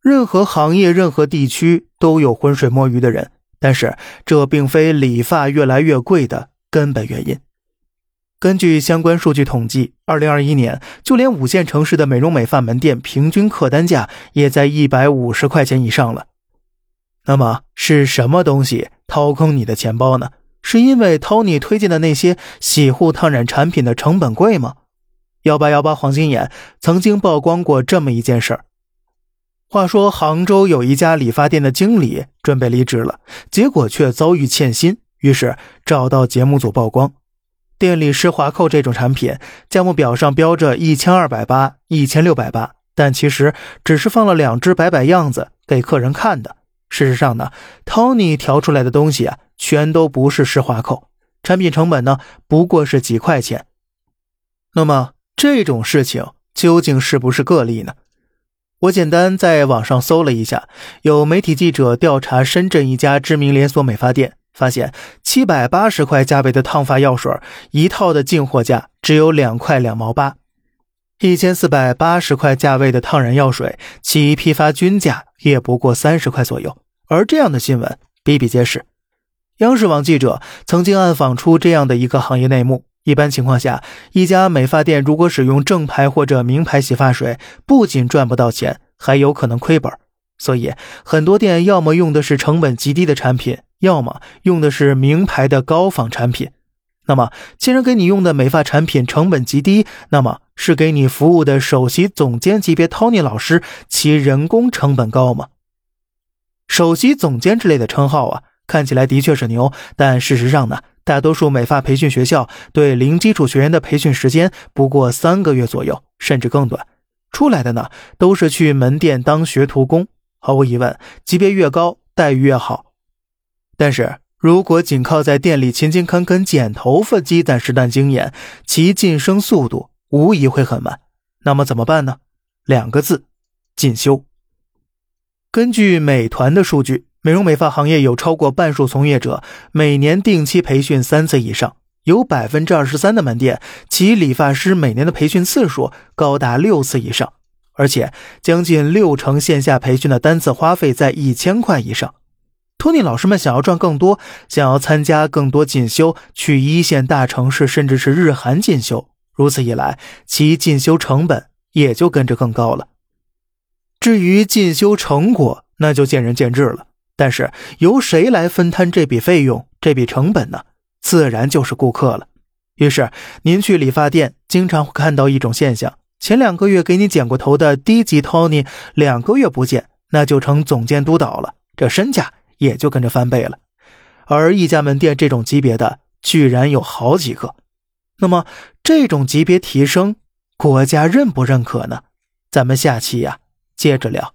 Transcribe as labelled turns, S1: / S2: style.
S1: 任何行业、任何地区都有浑水摸鱼的人，但是这并非理发越来越贵的根本原因。根据相关数据统计，二零二一年，就连五线城市的美容美发门店平均客单价也在一百五十块钱以上了。那么是什么东西掏空你的钱包呢？是因为 Tony 推荐的那些洗护烫染产品的成本贵吗？幺八幺八黄金眼曾经曝光过这么一件事儿。话说，杭州有一家理发店的经理准备离职了，结果却遭遇欠薪，于是找到节目组曝光。店里施华蔻这种产品，价目表上标着一千二百八、一千六百八，但其实只是放了两只摆摆样子给客人看的。事实上呢，Tony 调出来的东西啊，全都不是施华蔻，产品成本呢不过是几块钱。那么这种事情究竟是不是个例呢？我简单在网上搜了一下，有媒体记者调查深圳一家知名连锁美发店。发现七百八十块价位的烫发药水一套的进货价只有两块两毛八，一千四百八十块价位的烫染药水其批发均价也不过三十块左右。而这样的新闻比比皆是。央视网记者曾经暗访出这样的一个行业内幕：一般情况下，一家美发店如果使用正牌或者名牌洗发水，不仅赚不到钱，还有可能亏本。所以，很多店要么用的是成本极低的产品。要么用的是名牌的高仿产品，那么既然给你用的美发产品成本极低，那么是给你服务的首席总监级别 Tony 老师，其人工成本高吗？首席总监之类的称号啊，看起来的确是牛，但事实上呢，大多数美发培训学校对零基础学员的培训时间不过三个月左右，甚至更短，出来的呢都是去门店当学徒工。毫无疑问，级别越高，待遇越好。但是如果仅靠在店里勤勤恳恳剪头发积攒实战经验，其晋升速度无疑会很慢。那么怎么办呢？两个字：进修。根据美团的数据，美容美发行业有超过半数从业者每年定期培训三次以上，有百分之二十三的门店其理发师每年的培训次数高达六次以上，而且将近六成线下培训的单次花费在一千块以上。托尼老师们想要赚更多，想要参加更多进修，去一线大城市，甚至是日韩进修。如此一来，其进修成本也就跟着更高了。至于进修成果，那就见仁见智了。但是由谁来分摊这笔费用、这笔成本呢？自然就是顾客了。于是您去理发店，经常会看到一种现象：前两个月给你剪过头的低级托尼，两个月不见，那就成总监督导了，这身价。也就跟着翻倍了，而一家门店这种级别的居然有好几个，那么这种级别提升，国家认不认可呢？咱们下期呀接着聊。